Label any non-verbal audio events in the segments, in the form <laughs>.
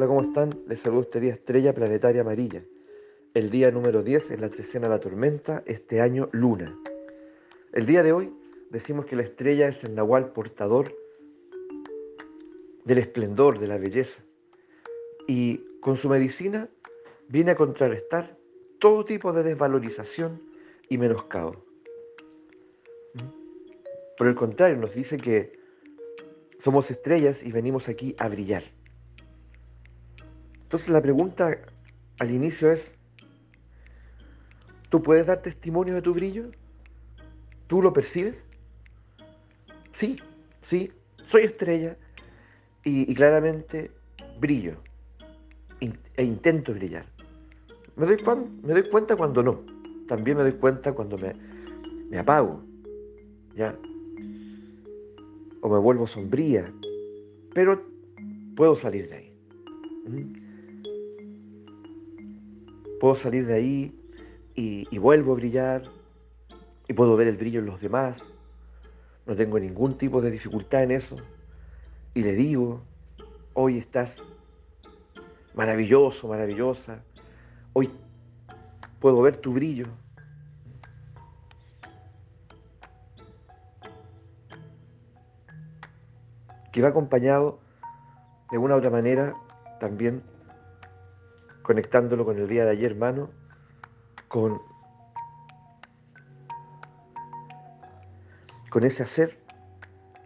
Hola, ¿cómo están? Les saludo este día Estrella Planetaria Amarilla. El día número 10 en la trecena de la tormenta, este año luna. El día de hoy decimos que la estrella es el nahual portador del esplendor, de la belleza. Y con su medicina viene a contrarrestar todo tipo de desvalorización y menoscabo. Por el contrario, nos dice que somos estrellas y venimos aquí a brillar. Entonces la pregunta al inicio es, ¿tú puedes dar testimonio de tu brillo? ¿Tú lo percibes? Sí, sí, soy estrella y, claramente brillo e intento brillar. Me doy, me doy cuenta cuando no. También me doy cuenta cuando me, me apago. ¿Ya? O me vuelvo sombría. Pero puedo salir de ahí. ¿Mm? Puedo salir de ahí y, vuelvo a brillar. Y puedo ver el brillo en los demás. No tengo ningún tipo de dificultad en eso. Y le digo, hoy estás maravilloso, maravillosa. Hoy puedo ver tu brillo. Que va acompañado de una u otra manera también conectándolo con el día de ayer, hermano, con, con ese hacer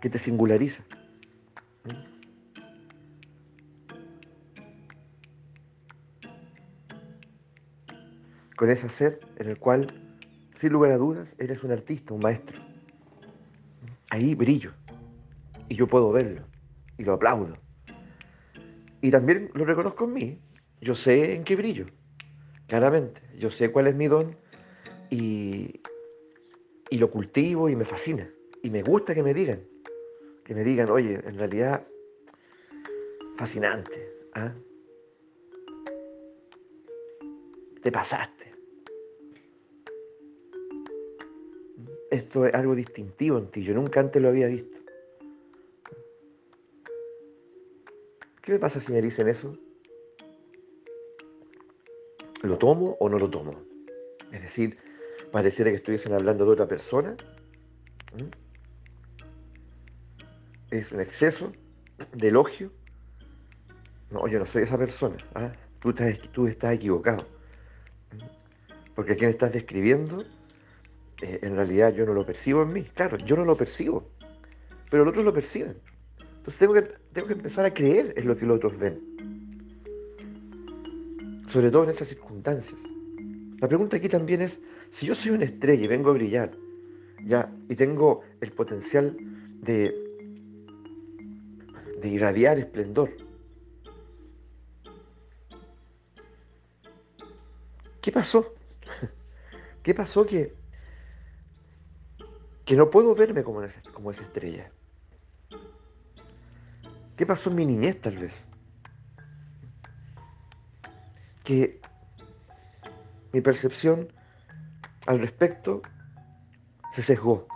que te singulariza. con ese ser en el cual, sin lugar a dudas, eres un artista, un maestro. Ahí brillo y yo puedo verlo y lo aplaudo. Y también lo reconozco en mí. Yo sé en qué brillo, claramente. Yo sé cuál es mi don y, y lo cultivo y me fascina. Y me gusta que me digan, que me digan, oye, en realidad, fascinante. ¿ah? Te pasaste. esto es algo distintivo en ti, yo nunca antes lo había visto. ¿Qué me pasa si me dicen eso? ¿Lo tomo o no lo tomo? Es decir, pareciera que estuviesen hablando de otra persona. Es un exceso de elogio. No, yo no soy esa persona. ¿ah? Tú, estás, equivocado. Porque quien estás describiendo eh, en realidad yo no lo percibo en mí. Claro, yo no lo percibo, pero los otros lo perciben. Entonces tengo que, tengo que empezar a creer en lo que los otros ven. Sobre todo en esas circunstancias. La pregunta aquí también es, si yo soy una estrella y vengo a brillar, ya, y tengo el potencial de, de irradiar esplendor, ¿qué pasó? <laughs> ¿Qué pasó que que no puedo verme como esa, como esa estrella. ¿Qué pasó en mi niñez tal vez? Que mi percepción al respecto se sesgó.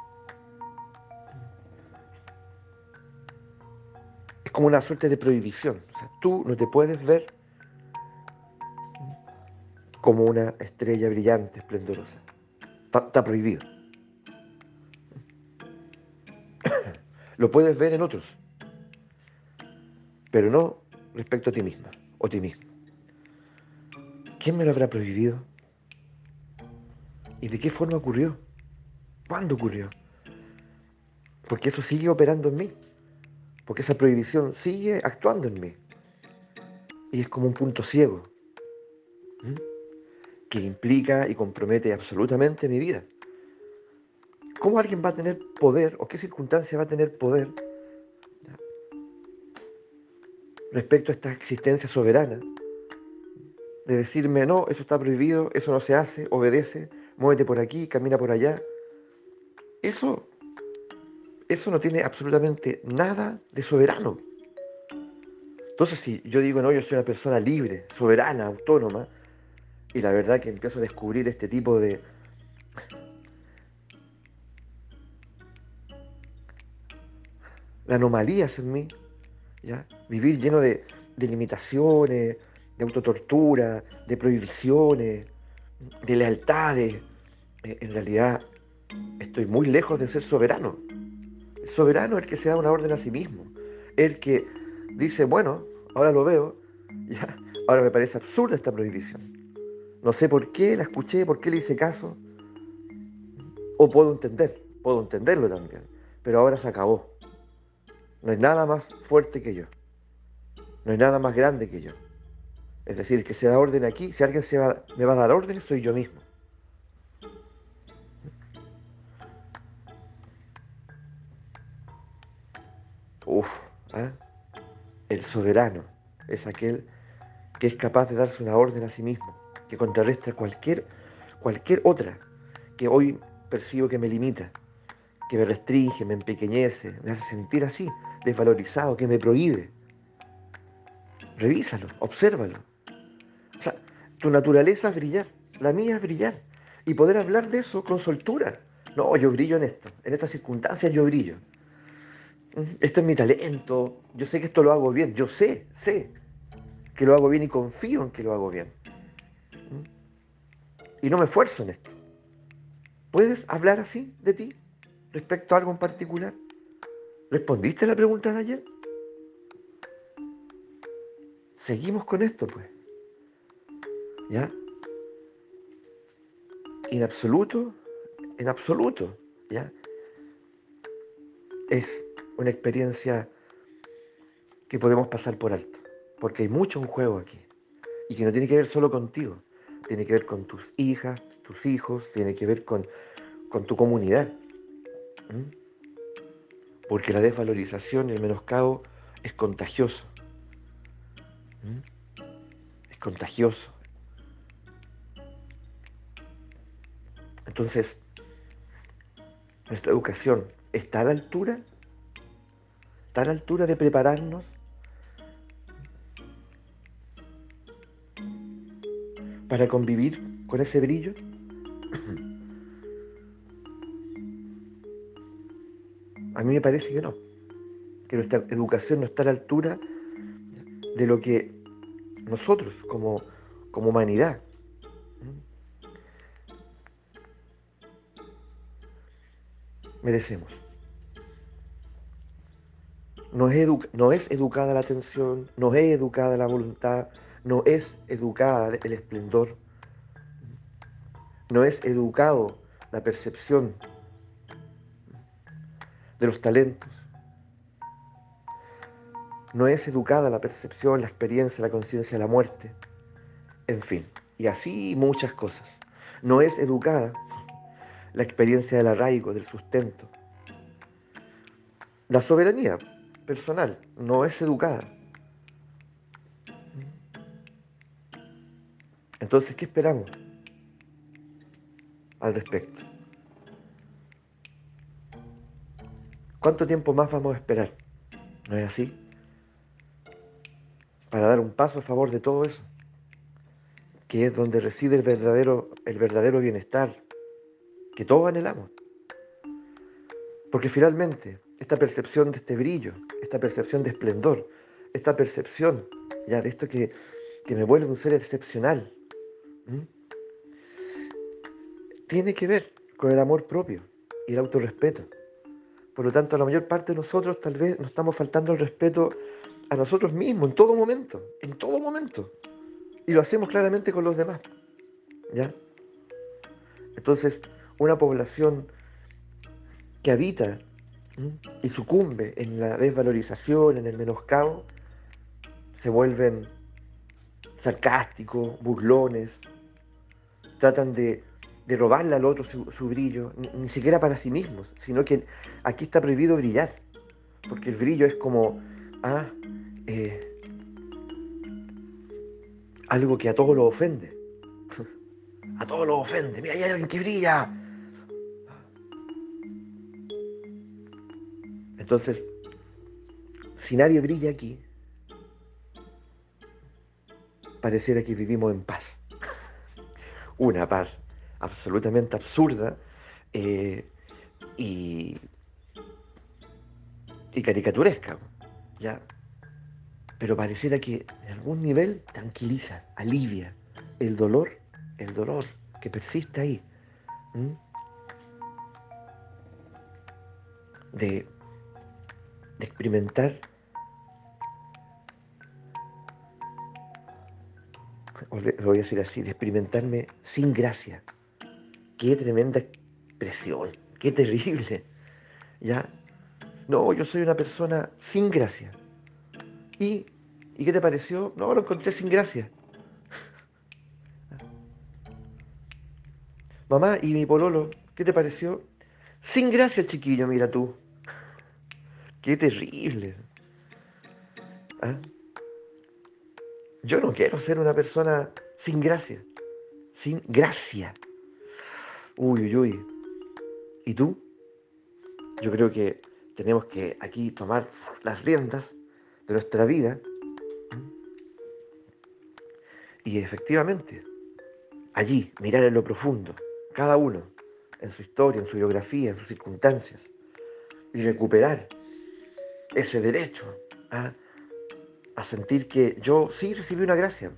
Es como una suerte de prohibición. Tú no te puedes ver como una estrella brillante, esplendorosa. está prohibido. <coughs> Lo puedes ver en otros, pero no respecto a ti misma o ti mismo. ¿Quién me lo habrá prohibido? ¿Y de qué forma ocurrió? ¿Cuándo ocurrió? Porque eso sigue operando en mí. Porque esa prohibición sigue actuando en mí. Y es como un punto ciego. Que implica y compromete absolutamente mi vida. ¿Cómo alguien va a tener poder o qué circunstancia va a tener poder respecto a esta existencia soberana? De decirme, no, eso está prohibido, eso no se hace, obedece, muévete por aquí, camina por allá. Eso, eso no tiene absolutamente nada de soberano. Entonces, si yo digo, no, yo soy una persona libre, soberana, autónoma, y la verdad que empiezo a descubrir este tipo de, anomalías en mí, ¿ya? Vivir lleno de, de limitaciones, de autotortura, de prohibiciones, de lealtades. Eh, en realidad estoy muy lejos de ser soberano. El soberano es el que se da una orden a sí mismo. El que dice, bueno, ahora lo veo, <laughs> ya, ahora me parece absurda esta prohibición. No sé por qué la escuché, por qué le hice caso. O puedo entender, puedo entenderlo también. Pero ahora se acabó. No hay nada más fuerte que yo. No hay nada más grande que yo. Es decir, que se da orden aquí, si alguien me va a dar órdenes, soy yo mismo. Uf, ¿eh? el soberano es aquel que es capaz de darse una orden a sí mismo, que contrarresta cualquier, cualquier otra que hoy percibo que me limita, que me restringe, me empequeñece, me hace sentir así, desvalorizado, que me prohíbe. Revísalo, obsérvalo. Tu naturaleza es brillar, la mía es brillar. Y poder hablar de eso con soltura. No, yo brillo en esto, en estas circunstancias yo brillo. Esto es mi talento, yo sé que esto lo hago bien, yo sé, sé que lo hago bien y confío en que lo hago bien. Y no me esfuerzo en esto. ¿Puedes hablar así de ti respecto a algo en particular? ¿Respondiste a la pregunta de ayer? Seguimos con esto, pues. ¿Ya? En absoluto, en absoluto, ¿ya? Es una experiencia que podemos pasar por alto, porque hay mucho en juego aquí y que no tiene que ver solo contigo, tiene que ver con tus hijas, tus hijos, tiene que ver con, con tu comunidad. Porque la desvalorización y el menoscabo es contagioso. Es contagioso. Entonces, nuestra educación está a la altura a la altura de prepararnos para convivir con ese brillo? A mí me parece que no, que nuestra educación no está a la altura de lo que nosotros como, como humanidad merecemos. No es, no es educada la atención, no es educada la voluntad, no es educada el esplendor, no es educado la percepción de los talentos, no es educada la percepción, la experiencia, la conciencia la muerte, en fin, y así muchas cosas. No es educada la experiencia del arraigo, del sustento, la soberanía, personal, no es educada. Entonces, ¿qué esperamos al respecto? ¿Cuánto tiempo más vamos a esperar? ¿No es así? Para dar un paso a favor de todo eso, que es donde reside el verdadero, el verdadero bienestar que todos anhelamos. Porque finalmente, esta percepción de este brillo, esta percepción de esplendor, esta percepción, ya de esto que, me vuelve un ser excepcional, tiene que ver con el amor propio y el autorrespeto. Por lo tanto, la mayor parte de nosotros tal vez nos estamos faltando el respeto a nosotros mismos en todo momento, en todo momento. Y lo hacemos claramente con los demás. ¿Ya? Entonces, una población que habita y sucumbe en la desvalorización, en el menoscabo, se vuelven sarcásticos, burlones, tratan de, robarle al otro su, brillo, ni, siquiera para sí mismos, sino que aquí está prohibido brillar, porque el brillo es como ah, eh, algo que a todos lo ofende. <laughs> A todos lo ofende. Mira, hay alguien que brilla. Entonces, si nadie brilla aquí, pareciera que vivimos en paz. <laughs> Una paz absolutamente absurda eh, y, caricaturesca. ¿ya? pero pareciera que en algún nivel tranquiliza, alivia el dolor, el dolor que persiste ahí. De, de experimentar lo voy a decir así, de experimentarme sin gracia. Qué tremenda expresión, qué terrible. ¿Ya? No, yo soy una persona sin gracia. ¿Y, ¿y qué te pareció? No, lo encontré sin gracia. Mamá, ¿y mi pololo? ¿Qué te pareció? Sin gracia, chiquillo, mira tú. Qué terrible. ¿Ah? Yo no quiero ser una persona sin gracia. Sin gracia. Uy, uy, uy. ¿Y tú? Yo creo que tenemos que aquí tomar las riendas de nuestra vida. Y efectivamente, allí, mirar en lo profundo, cada uno, en su historia, en su biografía, en sus circunstancias, y recuperar ese derecho a sentir que yo sí recibí una gracia.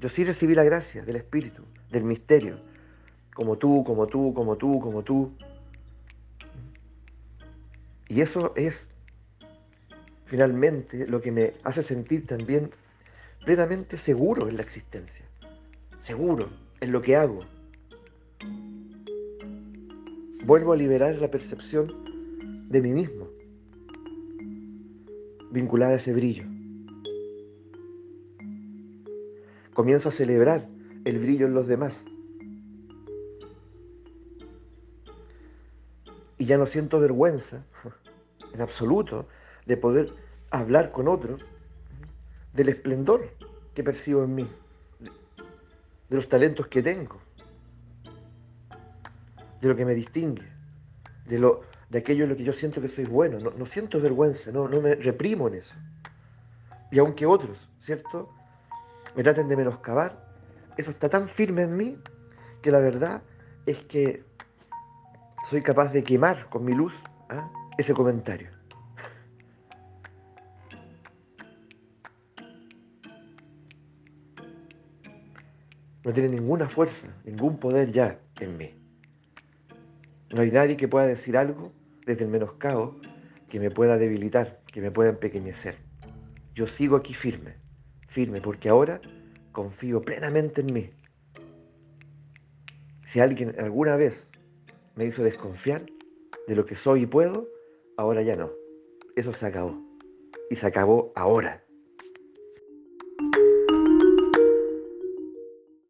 Yo sí recibí la gracia del Espíritu, del misterio. Como tú, como tú, como tú, como tú. Y eso es finalmente lo que me hace sentir también plenamente seguro en la existencia. Seguro en lo que hago. Vuelvo a liberar la percepción de mí mismo, vinculada a ese brillo. Comienzo a celebrar el brillo en los demás. Y ya no siento vergüenza, <laughs> en absoluto, de poder hablar con otros del esplendor que percibo en mí, de los talentos que tengo, de lo que me distingue, de, lo, de aquello en lo que yo siento que soy bueno. No, siento vergüenza, no, no me reprimo en eso. Y aunque otros, ¿cierto? me traten de menoscabar, eso está tan firme en mí que la verdad es que soy capaz de quemar con mi luz ¿ah? ese comentario. No tiene ninguna fuerza, ningún poder ya en mí. No hay nadie que pueda decir algo desde el menoscabo que me pueda debilitar, que me pueda empequeñecer. Yo sigo aquí firme firme, porque ahora confío plenamente en mí. Si alguien alguna vez me hizo desconfiar de lo que soy y puedo, ahora ya no. Eso se acabó. Y se acabó ahora.